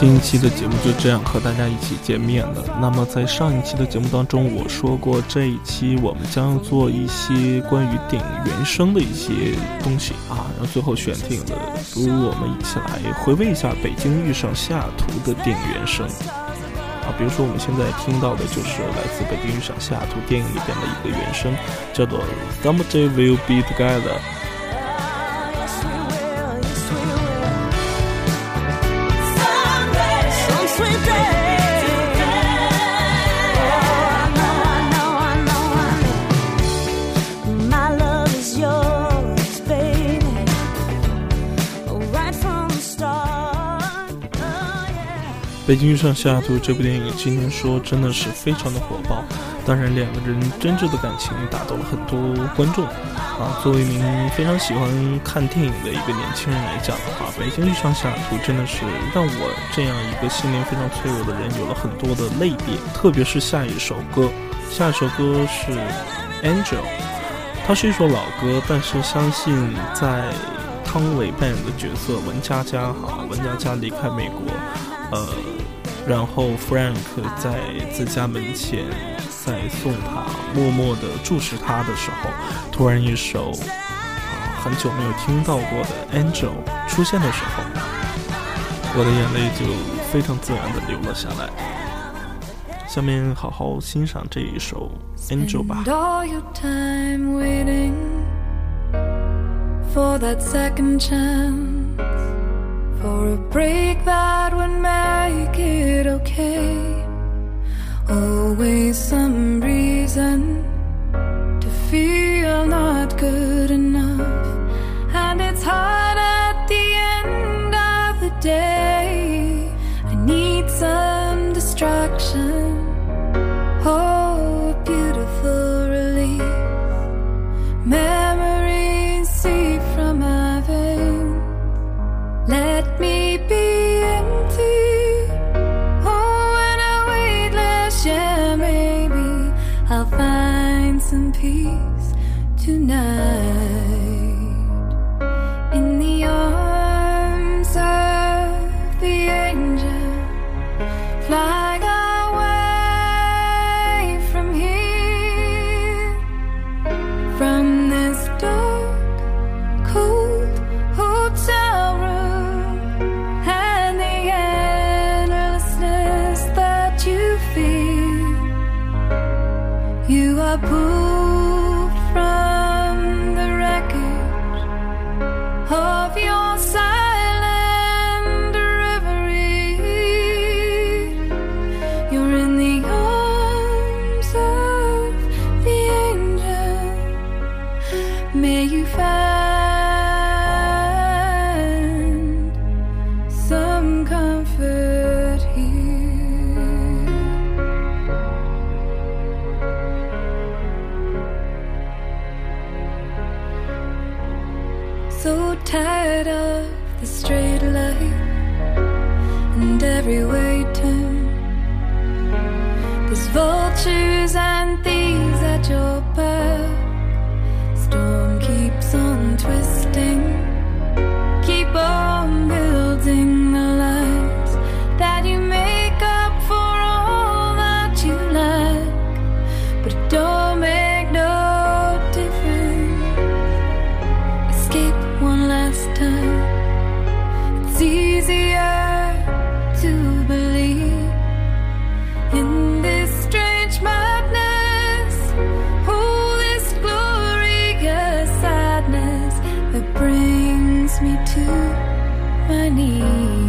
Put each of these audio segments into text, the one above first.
新一期的节目就这样和大家一起见面了。那么在上一期的节目当中，我说过这一期我们将做一些关于电影原声的一些东西啊，然后最后选定了，不如我们一起来回味一下《北京遇上西雅图》的电影原声啊。比如说我们现在听到的就是来自《北京遇上西雅图》电影里边的一个原声，叫做《Someday We'll Be Together》。《北京遇上西雅图》这部电影今年说真的是非常的火爆，当然两个人真挚的感情打动了很多观众啊。作为一名非常喜欢看电影的一个年轻人来讲的话，《北京遇上西雅图》真的是让我这样一个心灵非常脆弱的人有了很多的泪点。特别是下一首歌，下一首歌是《Angel》，它是一首老歌，但是相信在汤唯扮演的角色文佳佳哈，文佳佳离开美国，呃。然后 Frank 在自家门前在送他，默默地注视他的时候，突然一首很久没有听到过的 Angel 出现的时候，我的眼泪就非常自然地流了下来。下面好好欣赏这一首 Angel 吧。For a break that would make it okay. Always some reason to feel not good enough, and it's hard at the end of the day. Oh, I'll find some peace tonight. It's easier to believe in this strange madness. Oh, this glorious sadness that brings me to my knees.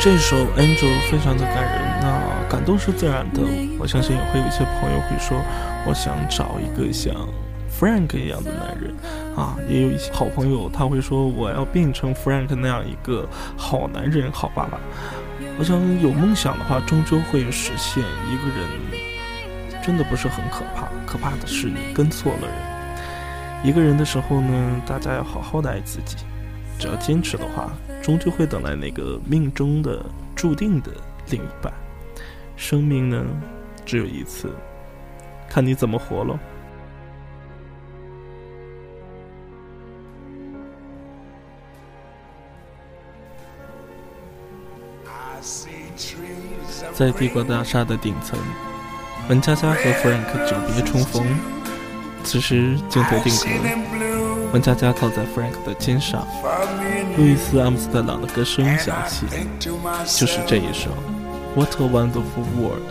这首《Angel》非常的感人，那感动是自然的。我相信也会有一些朋友会说，我想找一个像 Frank 一样的男人。啊。也有一些好朋友他会说，我要变成 Frank 那样一个好男人、好爸爸。我想有梦想的话，终究会实现。一个人真的不是很可怕，可怕的是你跟错了人。一个人的时候呢，大家要好好的爱自己。只要坚持的话，终究会等来那个命中的、注定的另一半。生命呢，只有一次，看你怎么活喽。在帝国大厦的顶层，文佳佳和 Frank 久别重逢，此时镜头定格，文佳佳靠在 Frank 的肩上，路易斯·阿姆斯特朗的歌声响起，就是这一首《What a Wonderful World》。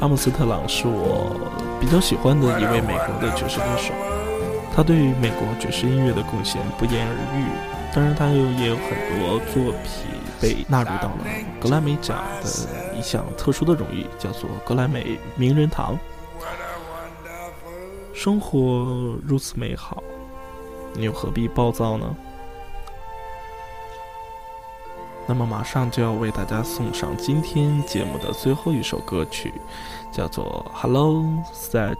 阿姆斯特朗是我比较喜欢的一位美国的爵士歌手，他对于美国爵士音乐的贡献不言而喻。当然，他又也有很多作品被纳入到了格莱美奖的一项特殊的荣誉，叫做格莱美名人堂。生活如此美好，你又何必暴躁呢？那么马上就要为大家送上今天节目的最后一首歌曲，叫做《Hello set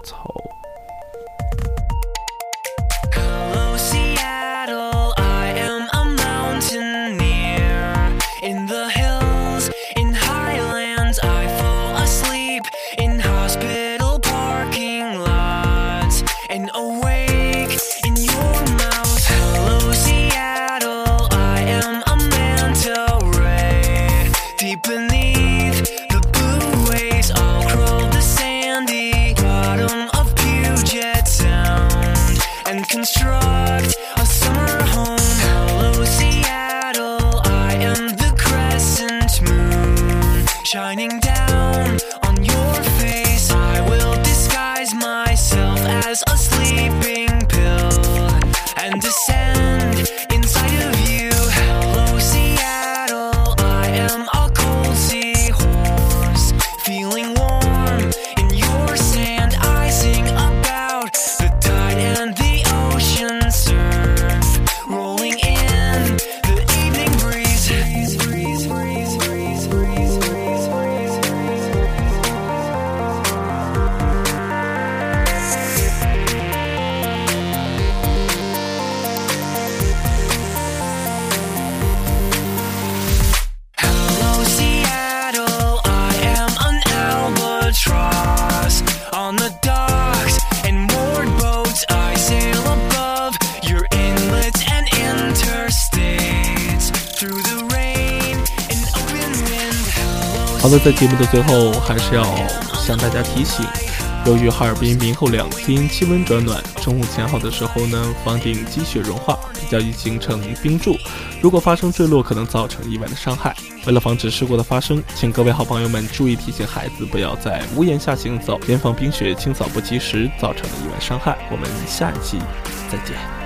as a sleeping 好的，在节目的最后，还是要向大家提醒：由于哈尔滨明后两天气温转暖，中午前后的时候呢，房顶积雪融化，比较易形成冰柱。如果发生坠落，可能造成意外的伤害。为了防止事故的发生，请各位好朋友们注意提醒孩子不要在屋檐下行走，严防冰雪清扫不及时造成的意外伤害。我们下一期再见。